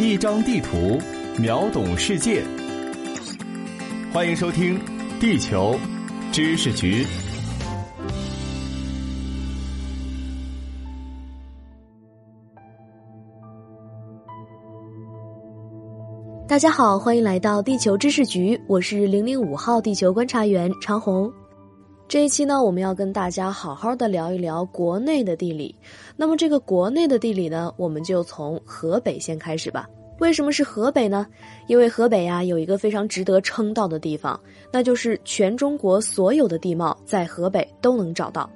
一张地图，秒懂世界。欢迎收听《地球知识局》。大家好，欢迎来到地球知识局，我是零零五号地球观察员长虹。这一期呢，我们要跟大家好好的聊一聊国内的地理。那么这个国内的地理呢，我们就从河北先开始吧。为什么是河北呢？因为河北呀有一个非常值得称道的地方，那就是全中国所有的地貌在河北都能找到。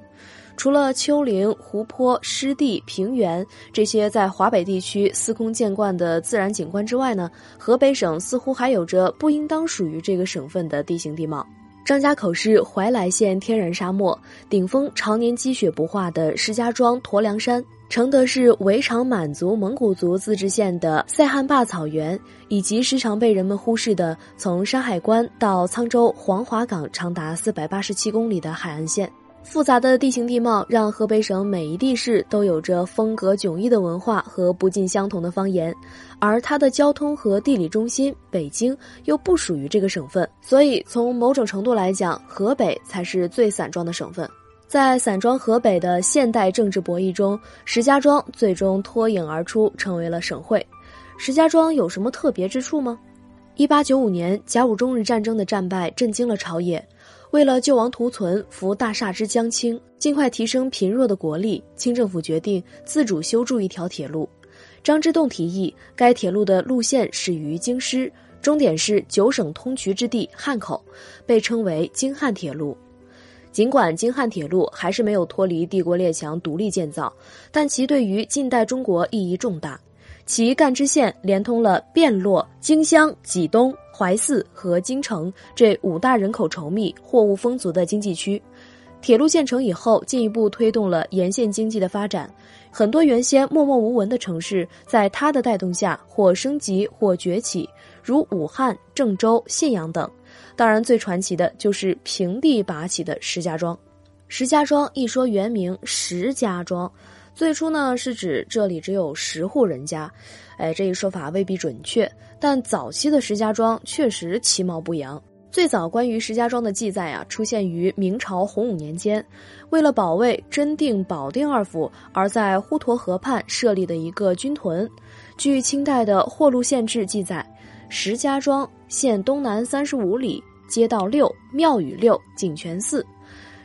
除了丘陵、湖泊、湿地、平原这些在华北地区司空见惯的自然景观之外呢，河北省似乎还有着不应当属于这个省份的地形地貌。张家口市怀来县天然沙漠，顶峰常年积雪不化的石家庄驼梁山，承德市围场满族蒙古族自治县的塞罕坝草原，以及时常被人们忽视的从山海关到沧州黄骅港长达四百八十七公里的海岸线。复杂的地形地貌让河北省每一地市都有着风格迥异的文化和不尽相同的方言，而它的交通和地理中心北京又不属于这个省份，所以从某种程度来讲，河北才是最散装的省份。在散装河北的现代政治博弈中，石家庄最终脱颖而出，成为了省会。石家庄有什么特别之处吗？一八九五年甲午中日战争的战败震惊了朝野。为了救亡图存，扶大厦之将倾，尽快提升贫弱的国力，清政府决定自主修筑一条铁路。张之洞提议，该铁路的路线始于京师，终点是九省通衢之地汉口，被称为京汉铁路。尽管京汉铁路还是没有脱离帝国列强独立建造，但其对于近代中国意义重大。其干支线连通了汴洛、荆襄、济东、淮泗和京城这五大人口稠密、货物丰足的经济区。铁路建成以后，进一步推动了沿线经济的发展。很多原先默默无闻的城市，在它的带动下，或升级或崛起，如武汉、郑州、信阳等。当然，最传奇的就是平地拔起的石家庄。石家庄一说原名石家庄。最初呢，是指这里只有十户人家，哎，这一说法未必准确，但早期的石家庄确实其貌不扬。最早关于石家庄的记载啊，出现于明朝洪武年间，为了保卫真定、保定二府，而在滹沱河畔设立的一个军屯。据清代的《霍禄县志》记载，石家庄县东南三十五里，街道六，庙宇六，井泉寺。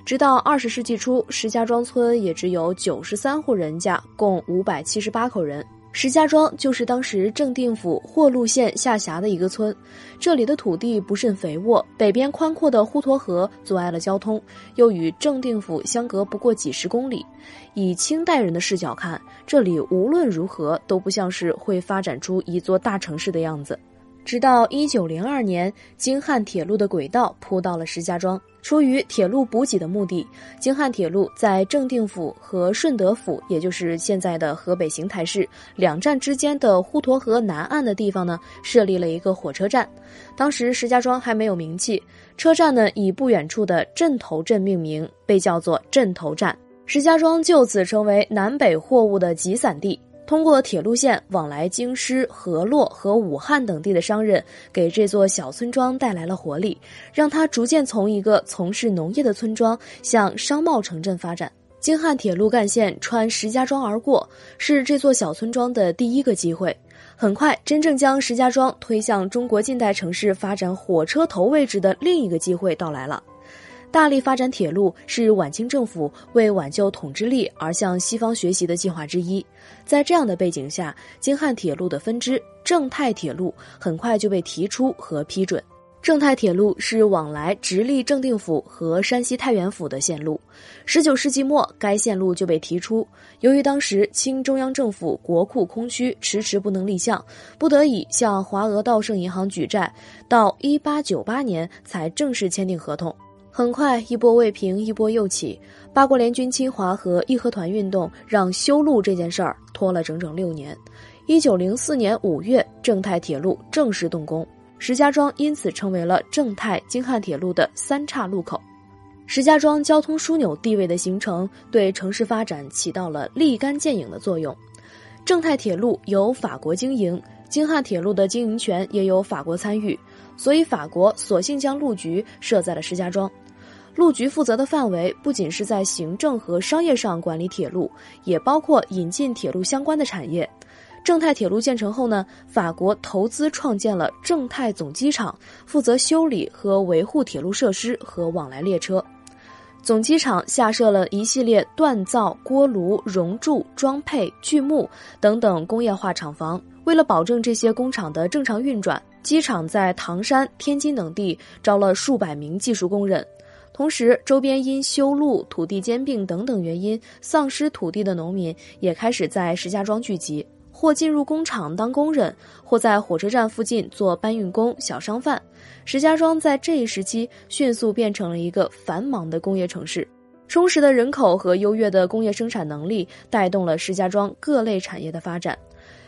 直到二十世纪初，石家庄村也只有九十三户人家，共五百七十八口人。石家庄就是当时正定府霍路县下辖的一个村。这里的土地不甚肥沃，北边宽阔的滹沱河阻碍了交通，又与正定府相隔不过几十公里。以清代人的视角看，这里无论如何都不像是会发展出一座大城市的样子。直到一九零二年，京汉铁路的轨道铺到了石家庄。出于铁路补给的目的，京汉铁路在正定府和顺德府，也就是现在的河北邢台市两站之间的滹沱河南岸的地方呢，设立了一个火车站。当时石家庄还没有名气，车站呢以不远处的镇头镇命名，被叫做镇头站。石家庄就此成为南北货物的集散地。通过铁路线往来京师、河洛和武汉等地的商人，给这座小村庄带来了活力，让它逐渐从一个从事农业的村庄向商贸城镇发展。京汉铁路干线穿石家庄而过，是这座小村庄的第一个机会。很快，真正将石家庄推向中国近代城市发展火车头位置的另一个机会到来了。大力发展铁路是晚清政府为挽救统治力而向西方学习的计划之一。在这样的背景下，京汉铁路的分支正太铁路很快就被提出和批准。正太铁路是往来直隶正定府和山西太原府的线路。十九世纪末，该线路就被提出。由于当时清中央政府国库空虚，迟迟不能立项，不得已向华俄道盛银行举债，到一八九八年才正式签订合同。很快，一波未平，一波又起。八国联军侵华和义和团运动让修路这件事儿拖了整整六年。一九零四年五月，正太铁路正式动工，石家庄因此成为了正太京汉铁路的三岔路口。石家庄交通枢纽地位的形成，对城市发展起到了立竿见影的作用。正太铁路由法国经营，京汉铁路的经营权也有法国参与，所以法国索性将路局设在了石家庄。路局负责的范围不仅是在行政和商业上管理铁路，也包括引进铁路相关的产业。正泰铁路建成后呢，法国投资创建了正泰总机场，负责修理和维护铁路设施和往来列车。总机场下设了一系列锻造、锅炉、熔铸、装配、锯木等等工业化厂房。为了保证这些工厂的正常运转，机场在唐山、天津等地招了数百名技术工人。同时，周边因修路、土地兼并等等原因丧失土地的农民也开始在石家庄聚集，或进入工厂当工人，或在火车站附近做搬运工、小商贩。石家庄在这一时期迅速变成了一个繁忙的工业城市，充实的人口和优越的工业生产能力带动了石家庄各类产业的发展。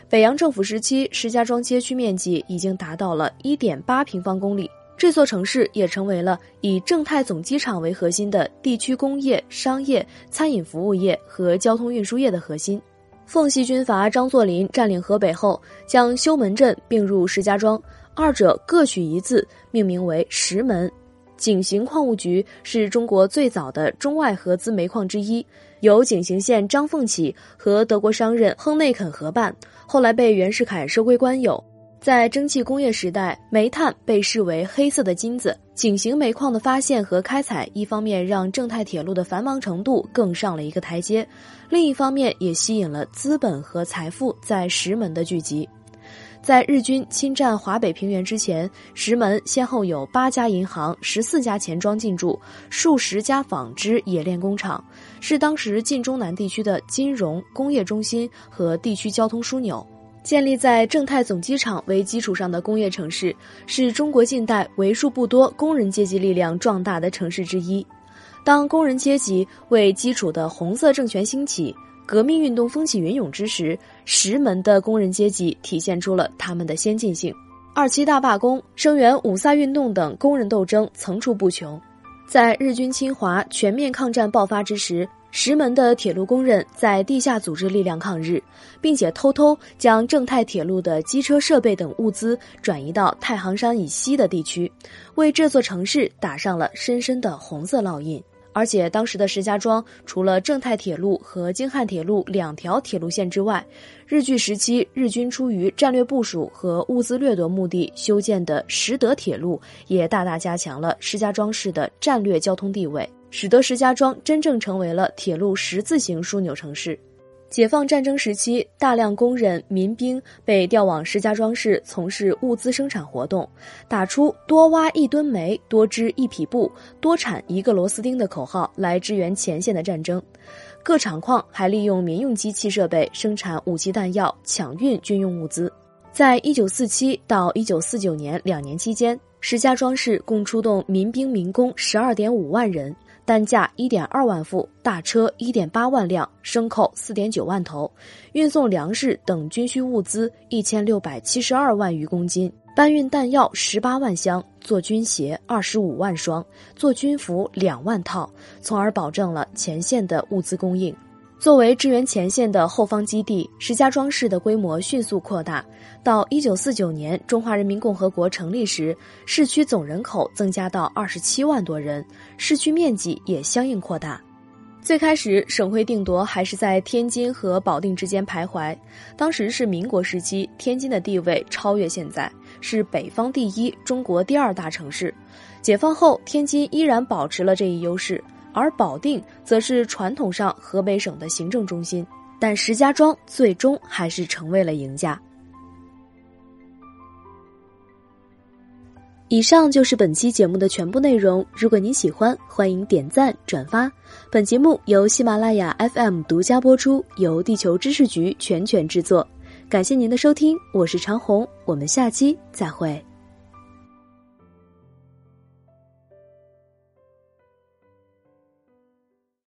北洋政府时期，石家庄街区面积已经达到了一点八平方公里。这座城市也成为了以正泰总机场为核心的地区工业、商业、餐饮服务业和交通运输业的核心。奉系军阀张作霖占领河北后，将修门镇并入石家庄，二者各取一字，命名为石门。井陉矿务局是中国最早的中外合资煤矿之一，由井陉县张凤起和德国商人亨内肯合办，后来被袁世凯收归官有。在蒸汽工业时代，煤炭被视为黑色的金子。井陉煤矿的发现和开采，一方面让正太铁路的繁忙程度更上了一个台阶，另一方面也吸引了资本和财富在石门的聚集。在日军侵占华北平原之前，石门先后有八家银行、十四家钱庄进驻，数十家纺织冶炼工厂，是当时晋中南地区的金融工业中心和地区交通枢纽。建立在正泰总机场为基础上的工业城市，是中国近代为数不多工人阶级力量壮大的城市之一。当工人阶级为基础的红色政权兴起，革命运动风起云涌之时，石门的工人阶级体现出了他们的先进性。二七大罢工、声援五卅运动等工人斗争层出不穷。在日军侵华、全面抗战爆发之时。石门的铁路工人在地下组织力量抗日，并且偷偷将正太铁路的机车设备等物资转移到太行山以西的地区，为这座城市打上了深深的红色烙印。而且，当时的石家庄除了正太铁路和京汉铁路两条铁路线之外，日据时期日军出于战略部署和物资掠夺目的修建的石德铁路，也大大加强了石家庄市的战略交通地位。使得石家庄真正成为了铁路十字形枢纽城市。解放战争时期，大量工人、民兵被调往石家庄市从事物资生产活动，打出“多挖一吨煤，多织一匹布，多产一个螺丝钉”的口号来支援前线的战争。各厂矿还利用民用机器设备生产武器弹药，抢运军用物资。在一九四七到一九四九年两年期间，石家庄市共出动民兵民工十二点五万人。单价一点二万副，大车一点八万辆，牲口四点九万头，运送粮食等军需物资一千六百七十二万余公斤，搬运弹药十八万箱，做军鞋二十五万双，做军服两万套，从而保证了前线的物资供应。作为支援前线的后方基地，石家庄市的规模迅速扩大。到一九四九年中华人民共和国成立时，市区总人口增加到二十七万多人，市区面积也相应扩大。最开始，省会定夺还是在天津和保定之间徘徊。当时是民国时期，天津的地位超越现在，是北方第一、中国第二大城市。解放后，天津依然保持了这一优势。而保定则是传统上河北省的行政中心，但石家庄最终还是成为了赢家。以上就是本期节目的全部内容。如果您喜欢，欢迎点赞转发。本节目由喜马拉雅 FM 独家播出，由地球知识局全权制作。感谢您的收听，我是长虹，我们下期再会。